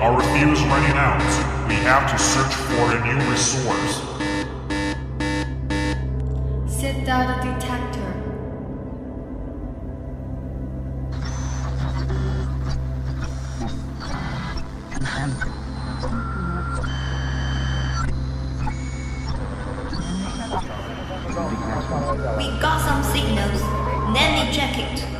our fuel is running out. We have to search for a new resource. Set down the detector. We got some signals. Let me check it.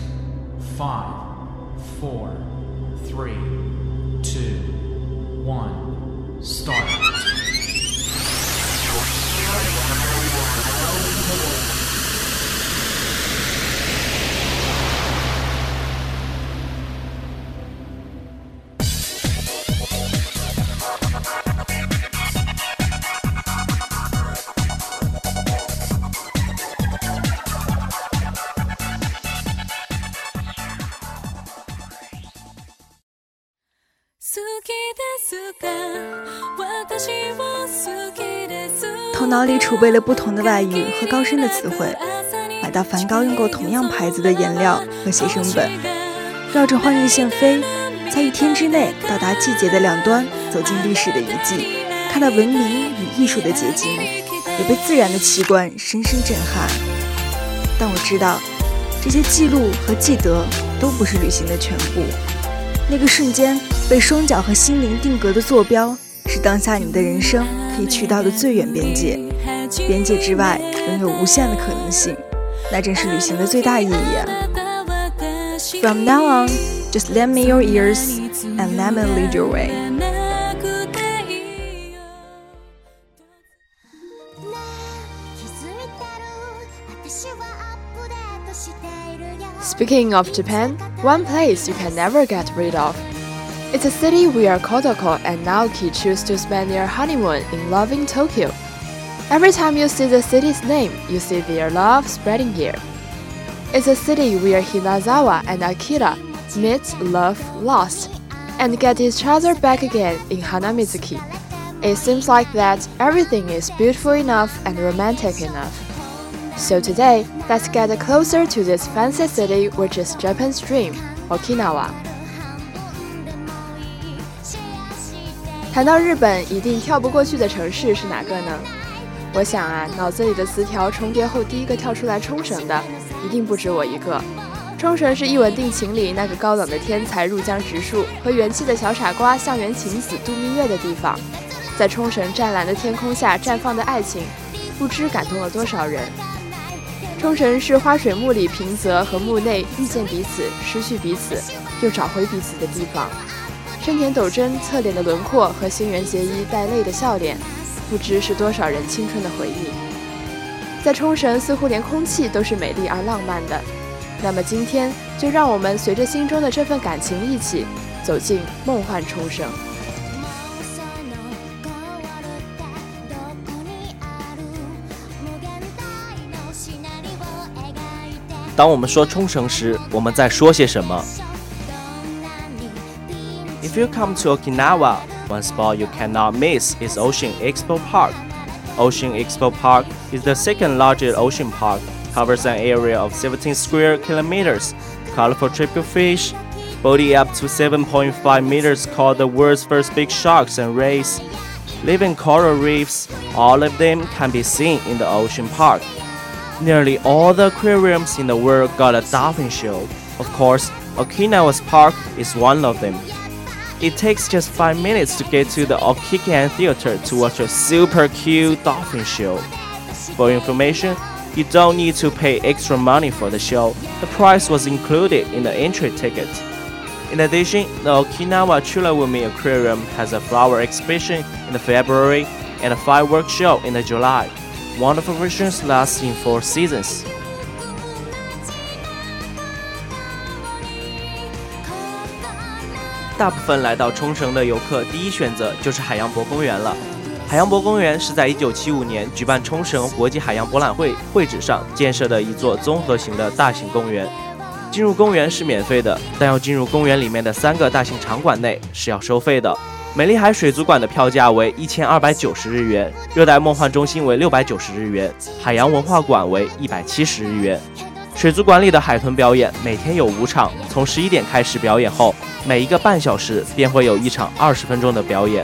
five, four, three, two, one, start. 储备了不同的外语和高深的词汇，买到梵高用过同样牌子的颜料和写生本，绕着换日线飞，在一天之内到达季节的两端，走进历史的遗迹，看到文明与艺术的结晶，也被自然的奇观深深震撼。但我知道，这些记录和记得都不是旅行的全部。那个瞬间被双脚和心灵定格的坐标，是当下你的人生可以去到的最远边界。边界之外仍有无限的可能性，那正是旅行的最大意义啊！From now on, just lend me your ears and let me lead your way. Speaking of Japan, one place you can never get rid of. It's a city where Kodako and Naoki choose to spend their honeymoon in loving Tokyo. Every time you see the city's name, you see their love spreading here. It's a city where Hinazawa and Akira meet, love, lost, and get each other back again in Hanamizuki. It seems like that everything is beautiful enough and romantic enough. So today, let's get closer to this fancy city which is Japan's dream, Okinawa. 谈到日本，一定跳不过去的城市是哪个呢？ 我想啊，脑子里的词条重叠后，第一个跳出来冲绳的，一定不止我一个。冲绳是一吻定情里那个高冷的天才入江直树和元气的小傻瓜向原晴子度蜜月的地方，在冲绳湛蓝的天空下绽放的爱情，不知感动了多少人。冲绳是花水木里平泽和木内遇见彼此、失去彼此、又找回彼此的地方。深田斗真侧脸的轮廓和星原结衣带泪的笑脸，不知是多少人青春的回忆。在冲绳，似乎连空气都是美丽而浪漫的。那么今天，就让我们随着心中的这份感情一起，走进梦幻冲绳。当我们说冲绳时，我们在说些什么？If you come to Okinawa, one spot you cannot miss is Ocean Expo Park. Ocean Expo Park is the second largest ocean park, covers an area of 17 square kilometers. Colorful triple fish, body up to 7.5 meters, called the world's first big sharks and rays. Living coral reefs, all of them can be seen in the ocean park. Nearly all the aquariums in the world got a dolphin show. Of course, Okinawa's park is one of them. It takes just 5 minutes to get to the Okikan Theater to watch a super cute dolphin show. For information, you don't need to pay extra money for the show. The price was included in the entry ticket. In addition, the Okinawa Chulawumi Aquarium has a flower exhibition in February and a fireworks show in July. Wonderful versions last in four seasons. 大部分来到冲绳的游客第一选择就是海洋博公园了。海洋博公园是在1975年举办冲绳国际海洋博览会会址上建设的一座综合型的大型公园。进入公园是免费的，但要进入公园里面的三个大型场馆内是要收费的。美丽海水族馆的票价为一千二百九十日元，热带梦幻中心为六百九十日元，海洋文化馆为一百七十日元。水族馆里的海豚表演每天有五场，从十一点开始表演后，每一个半小时便会有一场二十分钟的表演。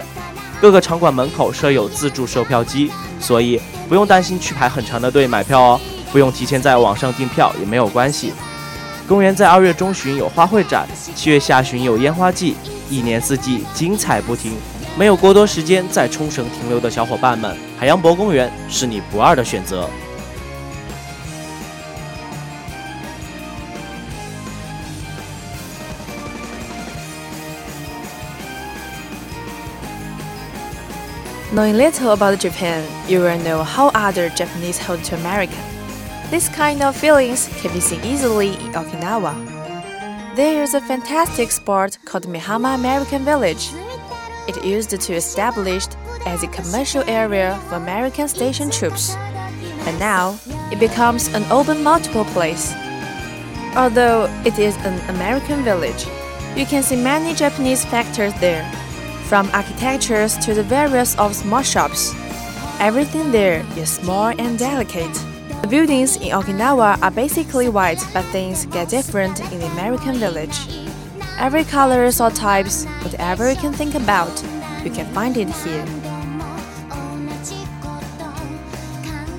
各个场馆门口设有自助售票机，所以不用担心去排很长的队买票哦。不用提前在网上订票也没有关系。公园在二月中旬有花卉展，七月下旬有烟花季。一年四季精彩不停，没有过多时间在冲绳停留的小伙伴们，海洋博公园是你不二的选择。Knowing little about Japan, you will know how other Japanese hold to America. This kind of feelings can be seen easily in Okinawa. There is a fantastic spot called Mihama American Village. It used to be established as a commercial area for American station troops, and now it becomes an open multiple place. Although it is an American village, you can see many Japanese factors there, from architectures to the various of small shops. Everything there is small and delicate. The buildings in Okinawa are basically white, but things get different in the American village. Every colors or types, whatever you can think about, you can find it here.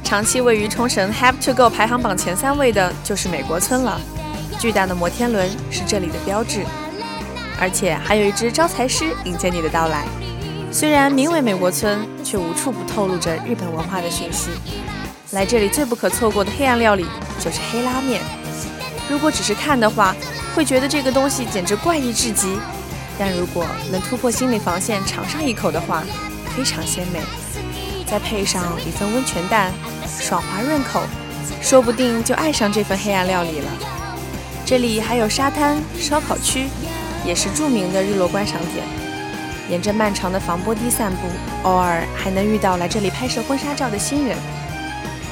长期位于冲绳 Have to Go 排行榜前三位的就是美国村了。巨大的摩天轮是这里的标志， 而且还有一只招财狮迎接你的到来。虽然名为美国村，却无处不透露着日本文化的讯息。来这里最不可错过的黑暗料理就是黑拉面。如果只是看的话，会觉得这个东西简直怪异至极。但如果能突破心理防线尝上一口的话，非常鲜美。再配上一份温泉蛋，爽滑润口，说不定就爱上这份黑暗料理了。这里还有沙滩烧烤区，也是著名的日落观赏点。沿着漫长的防波堤散步，偶尔还能遇到来这里拍摄婚纱照的新人。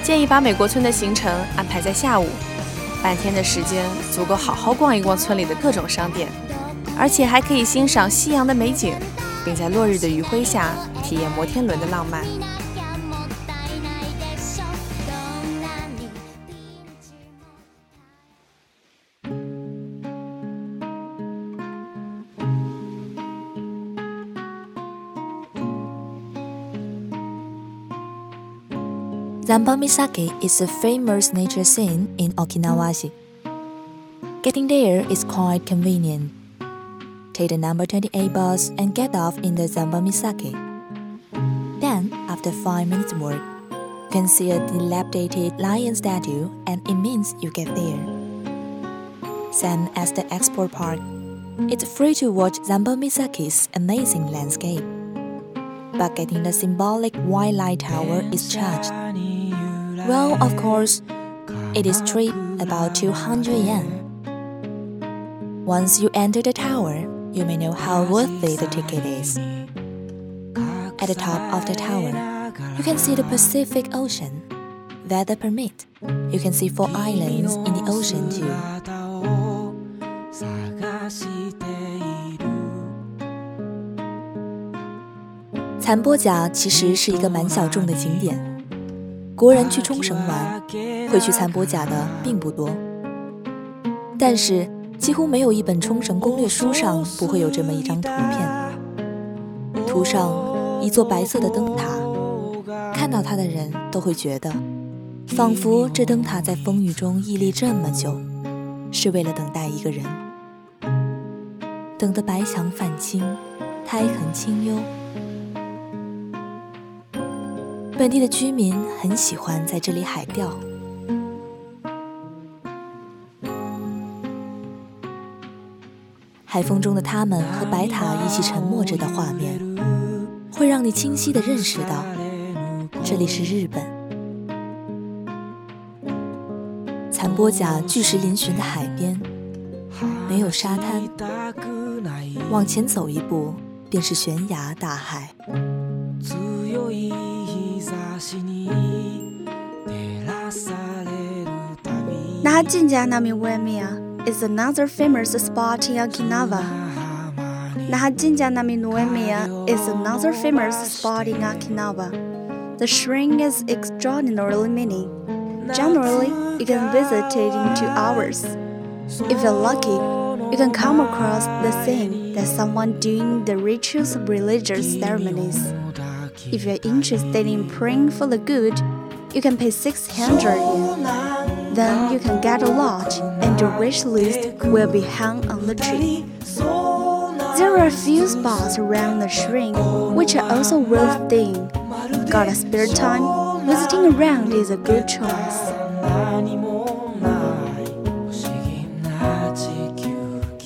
建议把美国村的行程安排在下午，半天的时间足够好好逛一逛村里的各种商店，而且还可以欣赏夕阳的美景，并在落日的余晖下体验摩天轮的浪漫。Zambamisake is a famous nature scene in Okinawa. Getting there is quite convenient. Take the number 28 bus and get off in the Zambamisake. Then, after 5 minutes walk, you can see a dilapidated lion statue and it means you get there. Same as the export park, it's free to watch Zambamisake's amazing landscape. But getting the symbolic white light tower is charged. Well, of course, it is cheap, about 200 yen. Once you enter the tower, you may know how worthy the ticket is. At the top of the tower, you can see the Pacific Ocean. Weather permit, you can see four islands in the ocean too. 残波甲其实是一个蛮小众的景点。 国人去冲绳玩，会去参波甲的并不多，但是几乎没有一本冲绳攻略书上不会有这么一张图片。图上一座白色的灯塔，看到它的人都会觉得，仿佛这灯塔在风雨中屹立这么久，是为了等待一个人，等得白墙泛青，苔痕清幽。本地的居民很喜欢在这里海钓，海风中的他们和白塔一起沉默着的画面，会让你清晰的认识到，这里是日本。残波甲巨石嶙峋的海边，没有沙滩，往前走一步便是悬崖大海。Nahajinja Namiwemia is another famous spot in Okinawa. Nahajinja Namiwemia is another famous spot in Okinawa. The shrine is extraordinarily many. Generally, you can visit it in two hours. If you're lucky, you can come across the thing that someone doing the rituals of religious ceremonies. If you're interested in praying for the good, you can pay 600 yen. Then you can get a lodge and your wish list will be hung on the tree. There are a few spots around the shrine which are also worth seeing. Got a spare time? Visiting around is a good choice.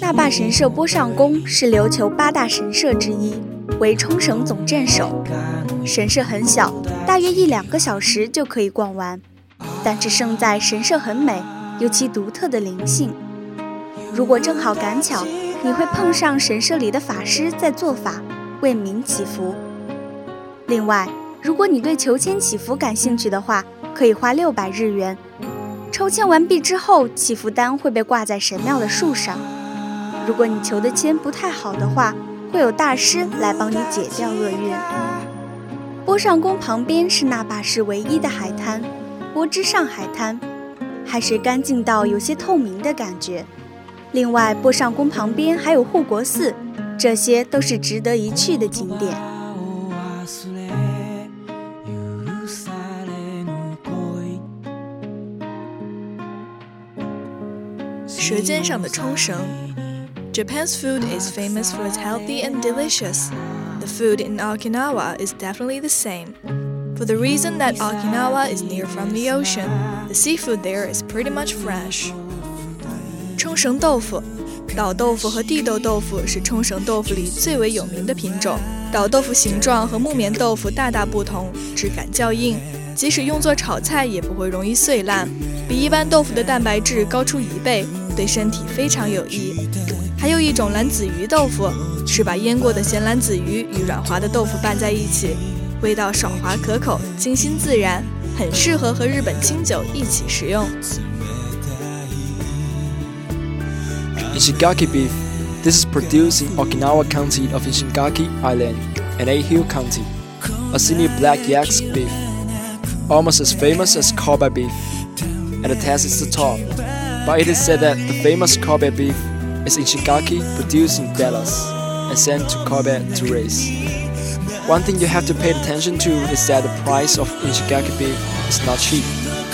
那霸神社波上宫是琉球八大神社之一， 为冲绳总镇守。神社很小，大约一两个小时就可以逛完，但是胜在神社很美，有其独特的灵性。如果正好赶巧，你会碰上神社里的法师在做法，为民祈福。另外，如果你对求签祈福感兴趣的话，可以花六百日元。抽签完毕之后，祈福单会被挂在神庙的树上。如果你求的签不太好的话，会有大师来帮你解掉厄运。波上宫旁边是那霸市唯一的海滩——波之上海滩，海水干净到有些透明的感觉。另外，波上宫旁边还有护国寺，这些都是值得一去的景点。舌尖上的冲绳。Japan's food is famous for its healthy and delicious. The food in Okinawa is definitely the same. For the reason that Okinawa is near from the ocean, the seafood there is pretty much fresh. 冲绳豆腐，岛豆腐和地豆豆腐是冲绳豆腐里最为有名的品种。岛豆腐形状和木棉豆腐大大不同，质感较硬，即使用作炒菜也不会容易碎烂，比一般豆腐的蛋白质高出一倍，对身体非常有益。 还有一种蓝子鱼豆腐，是把腌过的咸蓝子鱼与软滑的豆腐拌在一起，味道爽滑可口，清新自然，很适合和日本清酒一起食用。Ishigaki beef. This is produced in Okinawa County of Ishigaki Island and Eihiu County. A semi black yaks beef, almost as famous as Kobe beef, and the taste is the top. But it is said that the famous Kobe beef is Ishigaki produced in Dallas and sent to Kobe to raise. One thing you have to pay attention to is that the price of Ishigaki beef is not cheap.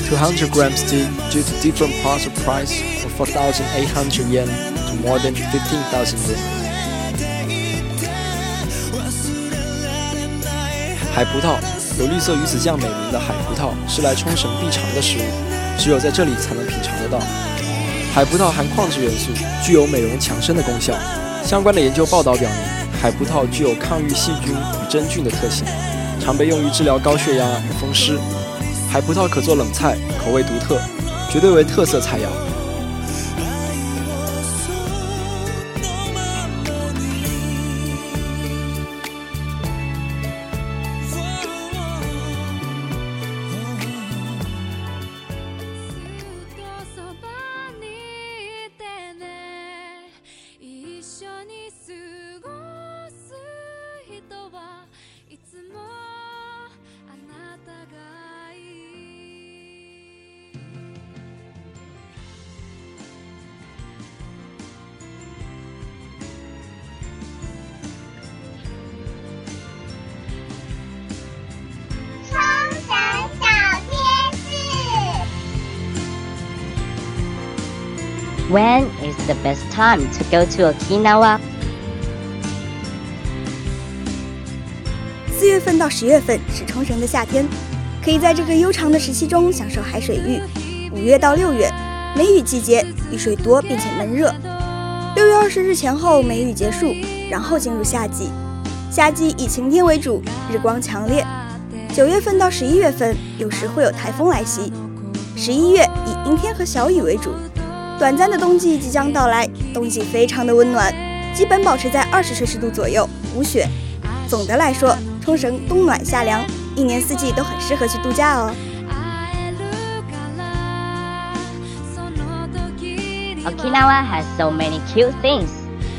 200 gram steak due to different parts of price from 4,800 yen to more than 15,000 yen. 海葡萄有绿色鱼子酱美名的海葡萄是来冲绳必尝的食物，只有在这里才能品尝得到。 海葡萄含矿质元素，具有美容强身的功效。相关的研究报道表明，海葡萄具有抗御细菌与真菌的特性，常被用于治疗高血压与风湿。海葡萄可做冷菜，口味独特，绝对为特色菜肴。When is the best time to go to Okinawa? 四月份到十月份是冲绳的夏天，可以在这个悠长的时期中享受海水浴。五月到六月，梅雨季节，雨水多并且闷热。六月二十日前后梅雨结束，然后进入夏季。夏季以晴天为主，日光强烈。九月份到十一月份，有时会有台风来袭。十一月以阴天和小雨为主。短暂的冬季即将到来，冬季非常的温暖，基本保持在二十摄氏度左右，无雪。总的来说，冲绳冬暖夏凉，一年四季都很适合去度假哦。Okinawa has so many cute things.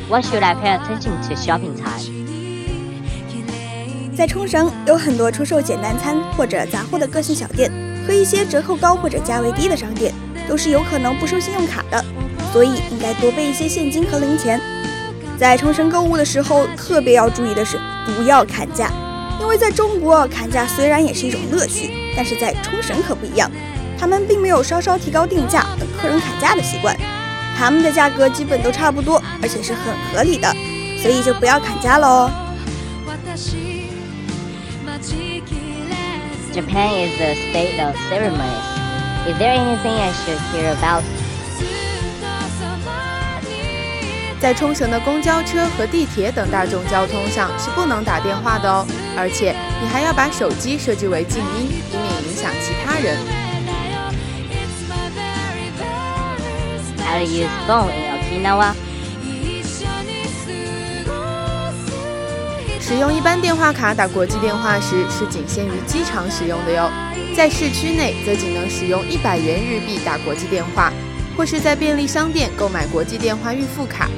What should I pay attention to shopping time? 在冲绳有很多出售简单餐或者杂货的个性小店，和一些折扣高或者价位低的商店，都是有可能不收信用卡的，所以应该多备一些现金和零钱。在冲绳购物的时候，特别要注意的是不要砍价，因为在中国砍价虽然也是一种乐趣，但是在冲绳可不一样，他们并没有稍稍提高定价等客人砍价的习惯，他们的价格基本都差不多，而且是很合理的，所以就不要砍价喽。Japan is the state of ceremonies. Is there anything I should hear about? 在冲绳的公交车和地铁等大众交通上是不能打电话的哦，而且你还要把手机设置为静音，以免影响其他人。How to use phone in Okinawa? 使用一般电话卡打国际电话时是仅限于机场使用的哟，在市区内则仅能使用一百元日币打国际电话，或是在便利商店购买国际电话预付卡。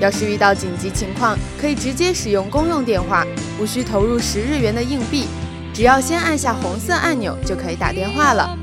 要是遇到紧急情况，可以直接使用公用电话，无需投入十日元的硬币，只要先按下红色按钮就可以打电话了。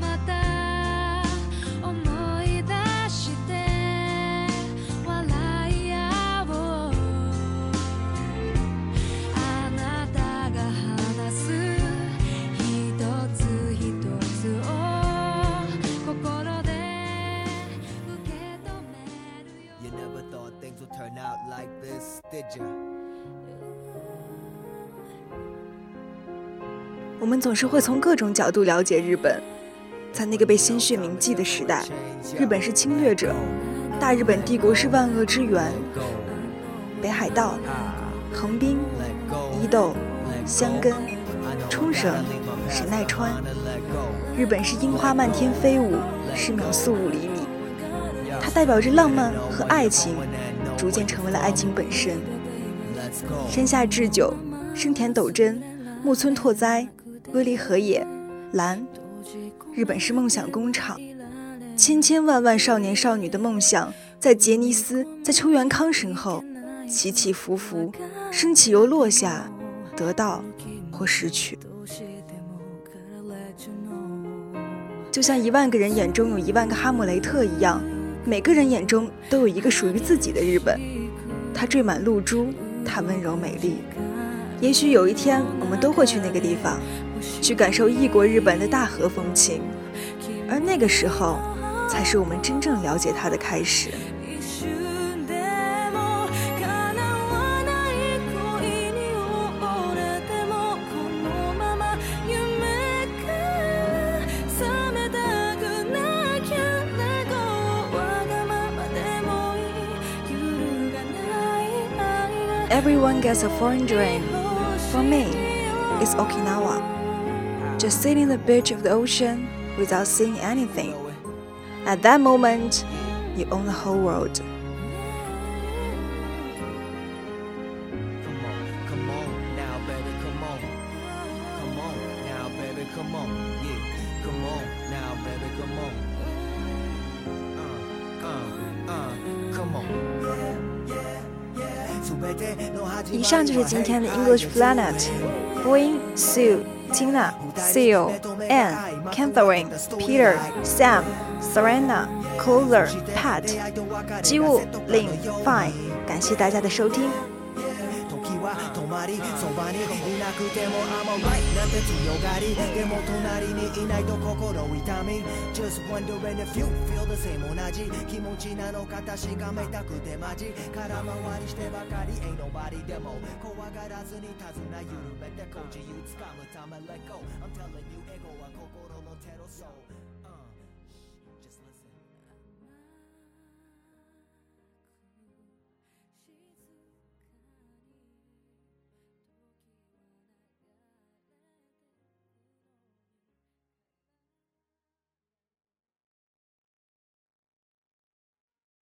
我们总是会从各种角度了解日本。在那个被鲜血铭记的时代，日本是侵略者，大日本帝国是万恶之源。北海道、横滨、伊豆、箱根、冲绳、神奈川，日本是樱花漫天飞舞，是秒速五厘米。它代表着浪漫和爱情，逐渐成为了爱情本身。山下智久、生田斗真、木村拓哉。威力和也，蓝，日本是梦想工厂，千千万万少年少女的梦想，在杰尼斯，在邱元康身后起起伏伏，升起又落下，得到或失去，就像一万个人眼中有一万个哈姆雷特一样，每个人眼中都有一个属于自己的日本，它缀满露珠，它温柔美丽，也许有一天我们都会去那个地方。去感受异国日本的大和风情，而那个时候，才是我们真正了解它的开始。Everyone gets a foreign dream. For me, it's Okinawa. just sitting on the beach of the ocean without seeing anything. At that moment, you own the whole world. English Planet. Boeing Sue Tina, Seal, Anne, Catherine, Peter, Sam, Serena, Closer, Pat, 机务 Lin, Fine，感谢大家的收听。 りそばにいなくても I'm alright なんて強がりでも隣にいないと心痛み Just wondering if you feel the same 同じ気持ちなのか確かめたくてマジ空回りしてばかり Ain't nobody でも怖がらずに手綱緩めてこう自由つかむため Let go I'm telling you エゴは心のテロそう